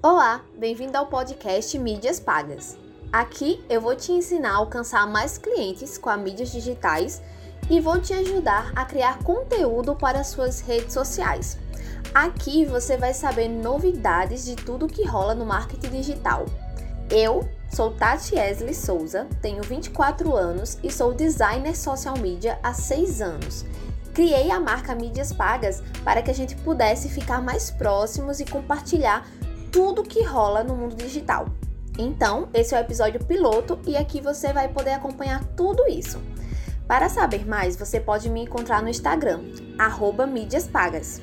Olá, bem-vindo ao podcast Mídias Pagas. Aqui eu vou te ensinar a alcançar mais clientes com as mídias digitais e vou te ajudar a criar conteúdo para suas redes sociais. Aqui você vai saber novidades de tudo que rola no marketing digital. Eu sou Tati Esley Souza, tenho 24 anos e sou designer social media há 6 anos. Criei a marca Mídias Pagas para que a gente pudesse ficar mais próximos e compartilhar tudo que rola no mundo digital. Então, esse é o episódio piloto e aqui você vai poder acompanhar tudo isso. Para saber mais, você pode me encontrar no Instagram, mídiaspagas.